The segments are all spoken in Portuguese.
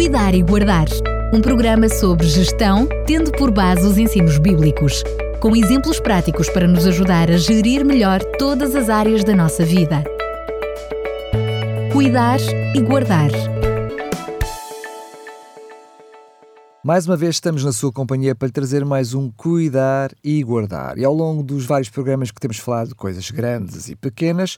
Cuidar e Guardar, um programa sobre gestão, tendo por base os ensinos bíblicos, com exemplos práticos para nos ajudar a gerir melhor todas as áreas da nossa vida. Cuidar e Guardar. Mais uma vez estamos na sua companhia para lhe trazer mais um Cuidar e Guardar. E ao longo dos vários programas que temos falado de coisas grandes e pequenas,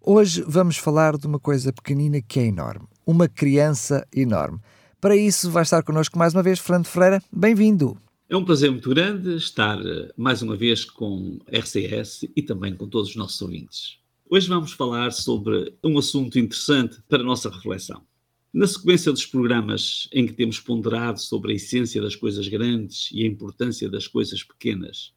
hoje vamos falar de uma coisa pequenina que é enorme. Uma criança enorme. Para isso vai estar connosco mais uma vez Fernando Ferreira. Bem-vindo! É um prazer muito grande estar eh, mais uma vez com RCS e também com todos os nossos ouvintes. Hoje vamos falar sobre um assunto interessante para a nossa reflexão. Na sequência dos programas em que temos ponderado sobre a essência das coisas grandes e a importância das coisas pequenas,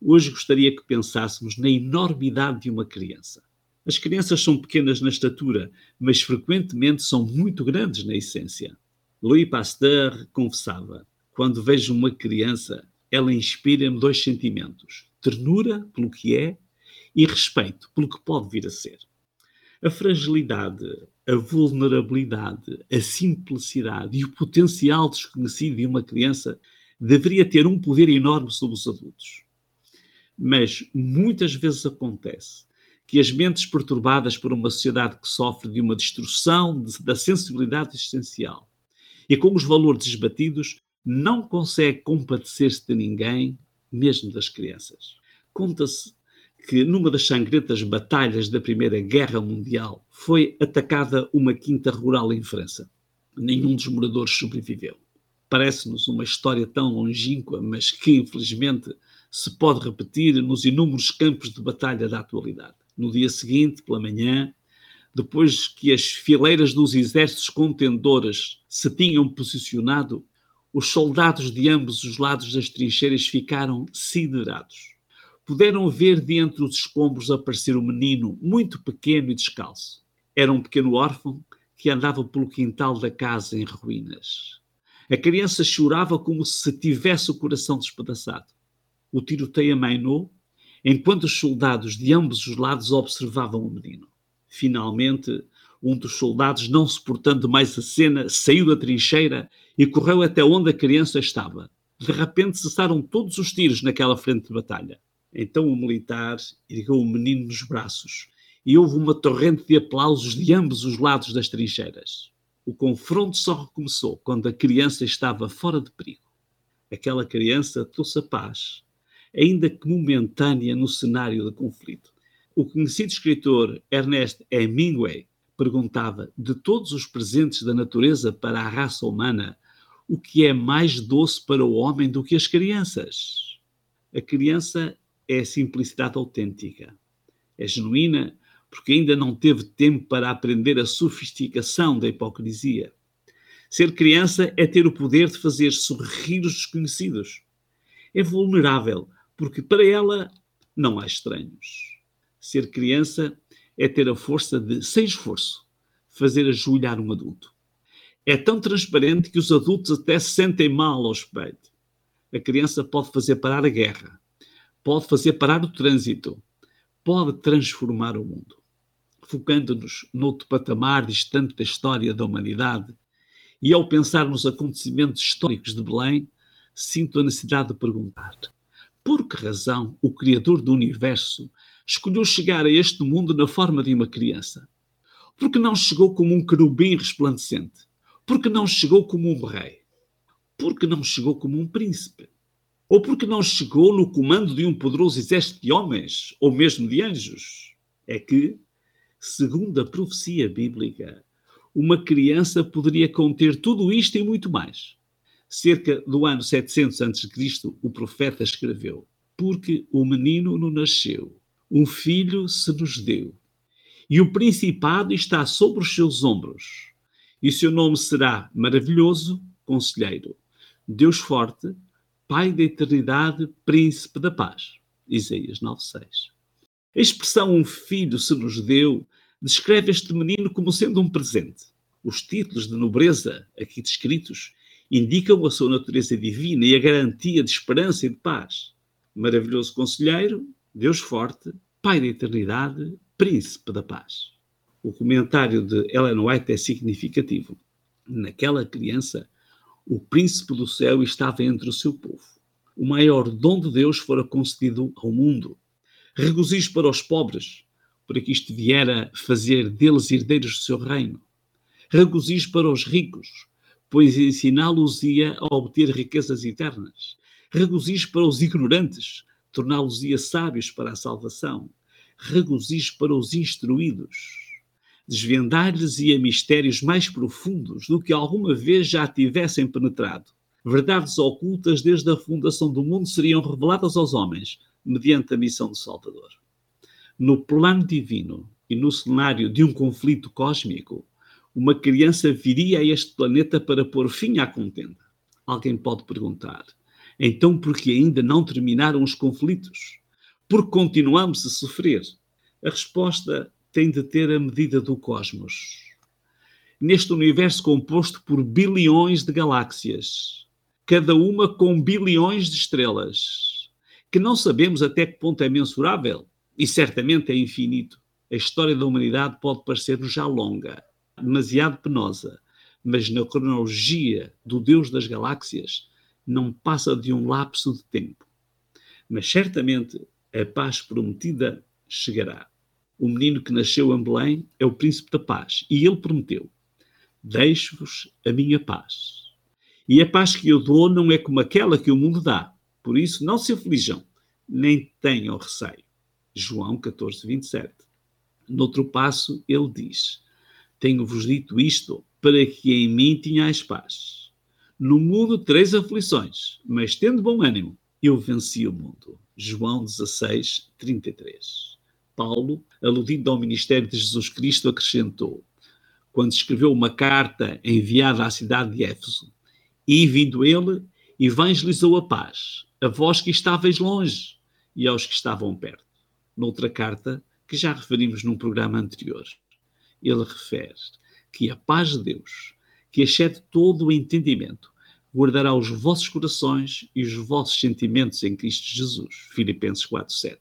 hoje gostaria que pensássemos na enormidade de uma criança. As crianças são pequenas na estatura, mas frequentemente são muito grandes na essência. Louis Pasteur confessava: quando vejo uma criança, ela inspira-me dois sentimentos: ternura pelo que é e respeito pelo que pode vir a ser. A fragilidade, a vulnerabilidade, a simplicidade e o potencial desconhecido de uma criança deveria ter um poder enorme sobre os adultos. Mas muitas vezes acontece que as mentes perturbadas por uma sociedade que sofre de uma destruição da sensibilidade existencial e com os valores desbatidos não consegue compadecer-se de ninguém, mesmo das crianças. Conta-se que numa das sangrentas batalhas da Primeira Guerra Mundial foi atacada uma quinta rural em França. Nenhum dos moradores sobreviveu. Parece-nos uma história tão longínqua, mas que infelizmente se pode repetir nos inúmeros campos de batalha da atualidade. No dia seguinte, pela manhã, depois que as fileiras dos exércitos contendores se tinham posicionado, os soldados de ambos os lados das trincheiras ficaram siderados puderam ver de entre os escombros aparecer um menino muito pequeno e descalço. Era um pequeno órfão que andava pelo quintal da casa em ruínas. A criança chorava como se tivesse o coração despedaçado. O tiroteio amainou, enquanto os soldados de ambos os lados observavam o menino. Finalmente, um dos soldados, não suportando mais a cena, saiu da trincheira e correu até onde a criança estava. De repente cessaram todos os tiros naquela frente de batalha. Então o militar ergueu o menino nos braços e houve uma torrente de aplausos de ambos os lados das trincheiras. O confronto só recomeçou quando a criança estava fora de perigo. Aquela criança trouxe a paz, ainda que momentânea no cenário de conflito. O conhecido escritor Ernest Hemingway perguntava de todos os presentes da natureza para a raça humana o que é mais doce para o homem do que as crianças. A criança é a simplicidade autêntica. É genuína porque ainda não teve tempo para aprender a sofisticação da hipocrisia. Ser criança é ter o poder de fazer sorrir os desconhecidos. É vulnerável porque para ela não há estranhos. Ser criança é ter a força de, sem esforço, fazer ajoelhar um adulto. É tão transparente que os adultos até se sentem mal ao espelho. A criança pode fazer parar a guerra, pode fazer parar o trânsito, pode transformar o mundo. Focando-nos noutro patamar distante da história da humanidade, e ao pensar nos acontecimentos históricos de Belém, sinto a necessidade de perguntar: por que razão o Criador do universo escolheu chegar a este mundo na forma de uma criança? Por que não chegou como um querubim resplandecente? Por que não chegou como um rei? Por que não chegou como um príncipe? Ou porque não chegou no comando de um poderoso exército de homens, ou mesmo de anjos? É que, segundo a profecia bíblica, uma criança poderia conter tudo isto e muito mais. Cerca do ano 700 a.C., o profeta escreveu: Porque o menino nos nasceu, um filho se nos deu, e o principado está sobre os seus ombros, e seu nome será maravilhoso, conselheiro, Deus forte, Pai da eternidade, príncipe da paz. Isaías 9:6. A expressão um filho se nos deu descreve este menino como sendo um presente. Os títulos de nobreza aqui descritos indicam a sua natureza divina e a garantia de esperança e de paz. Maravilhoso conselheiro, Deus forte, Pai da eternidade, príncipe da paz. O comentário de Ellen White é significativo. Naquela criança, o príncipe do céu estava entre o seu povo. O maior dom de Deus fora concedido ao mundo. Regozijo para os pobres, porque isto viera fazer deles herdeiros do seu reino. Regozijo para os ricos, pois ensiná-los-ia a obter riquezas eternas. Regozijo para os ignorantes, torná-los-ia sábios para a salvação. Regozijo para os instruídos, desvendar-lhes-ia mistérios mais profundos do que alguma vez já tivessem penetrado. Verdades ocultas desde a fundação do mundo seriam reveladas aos homens, mediante a missão do Salvador no plano divino e no cenário de um conflito cósmico, uma criança viria a este planeta para pôr fim à contenda. Alguém pode perguntar: então por que ainda não terminaram os conflitos? Por que continuamos a sofrer? A resposta tem de ter a medida do cosmos. Neste universo composto por bilhões de galáxias, cada uma com bilhões de estrelas, que não sabemos até que ponto é mensurável, e certamente é infinito. A história da humanidade pode parecer-nos já longa, demasiado penosa, mas na cronologia do Deus das galáxias não passa de um lapso de tempo. Mas certamente a paz prometida chegará. O menino que nasceu em Belém é o príncipe da paz e ele prometeu: Deixo-vos a minha paz. E a paz que eu dou não é como aquela que o mundo dá. Por isso, não se aflijam, nem tenham receio. João 14, 27. Noutro passo, ele diz: Tenho-vos dito isto para que em mim tenhais paz. No mundo três aflições, mas tendo bom ânimo, eu venci o mundo. João 16, 33. Paulo, aludindo ao ministério de Jesus Cristo, acrescentou, quando escreveu uma carta enviada à cidade de Éfeso, e vindo ele, evangelizou a paz, a vós que estáveis longe e aos que estavam perto noutra carta que já referimos num programa anterior. Ele refere que a paz de Deus, que excede todo o entendimento, guardará os vossos corações e os vossos sentimentos em Cristo Jesus. Filipenses 4:7.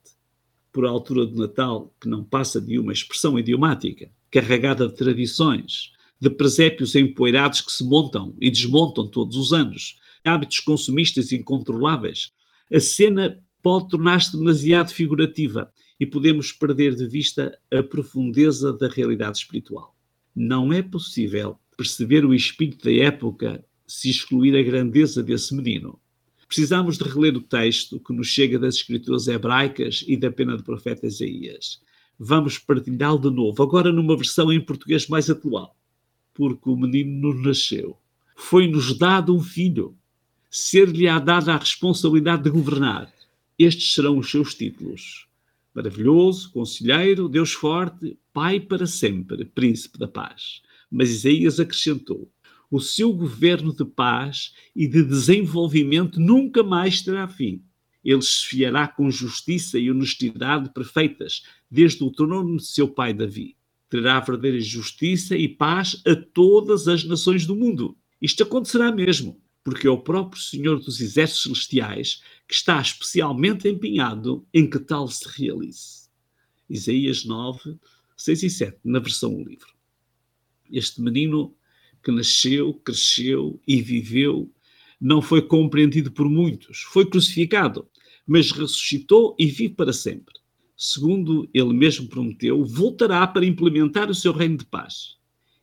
Por altura do Natal, que não passa de uma expressão idiomática, carregada de tradições, de presépios empoeirados que se montam e desmontam todos os anos, hábitos consumistas incontroláveis, a cena pode tornar-se demasiado figurativa e podemos perder de vista a profundeza da realidade espiritual. Não é possível perceber o espírito da época se excluir a grandeza desse menino. Precisamos de reler o texto que nos chega das escrituras hebraicas e da pena do profeta Isaías. Vamos partilhá-lo de novo, agora numa versão em português mais atual. Porque o menino nos nasceu. Foi-nos dado um filho. Ser-lhe-á dada a responsabilidade de governar. Estes serão os seus títulos Maravilhoso, conselheiro, Deus forte, Pai para sempre, Príncipe da paz. Mas Isaías acrescentou: o seu governo de paz e de desenvolvimento nunca mais terá fim. Ele se fiará com justiça e honestidade perfeitas, desde o trono de seu pai Davi. Terá verdadeira justiça e paz a todas as nações do mundo. Isto acontecerá mesmo porque é o próprio Senhor dos Exércitos Celestiais que está especialmente empenhado em que tal se realize. Isaías 9, 6 e 7, na versão do livro. Este menino que nasceu, cresceu e viveu não foi compreendido por muitos, foi crucificado, mas ressuscitou e vive para sempre. Segundo ele mesmo prometeu, voltará para implementar o seu reino de paz.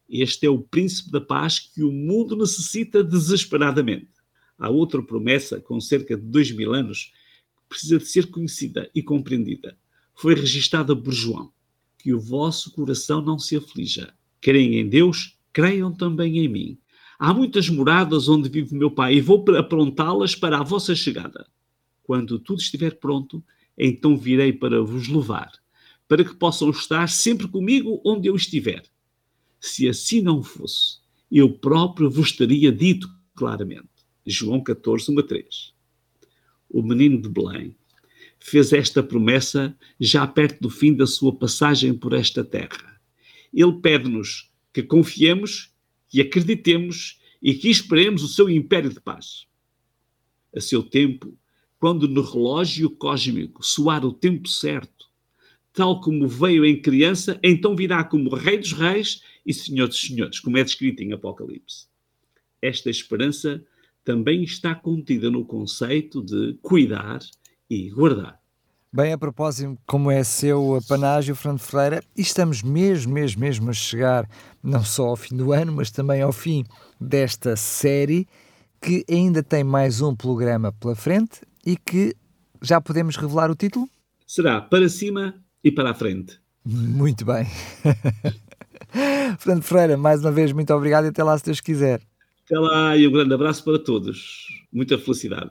Este é o príncipe da paz que o mundo necessita desesperadamente. Há outra promessa, com cerca de dois mil anos, que precisa de ser conhecida e compreendida. Foi registada por João. Que o vosso coração não se aflija. Creem em Deus, creiam também em mim. Há muitas moradas onde vive meu Pai e vou aprontá-las para a vossa chegada. Quando tudo estiver pronto, então virei para vos levar, para que possam estar sempre comigo onde eu estiver. Se assim não fosse, eu próprio vos teria dito claramente. João 14, 1 a 3. O menino de Belém fez esta promessa já perto do fim da sua passagem por esta terra. Ele pede-nos que confiemos, que acreditemos e que esperemos o seu império de paz. A seu tempo, quando no relógio cósmico soar o tempo certo, tal como veio em criança, então virá como Rei dos Reis e Senhor dos Senhores, como é descrito em Apocalipse. esta esperança também está contida no conceito de cuidar e guardar. Bem, a propósito, como é seu apanágio, Fernando Ferreira, e estamos mesmo, mesmo, mesmo a chegar não só ao fim do ano, mas também ao fim desta série, que ainda tem mais um programa pela frente e que já podemos revelar o título? Será Para Cima e Para a Frente. Muito bem. Fernando Ferreira, mais uma vez, muito obrigado e até lá se Deus quiser. Até lá e um grande abraço para todos. Muita felicidade.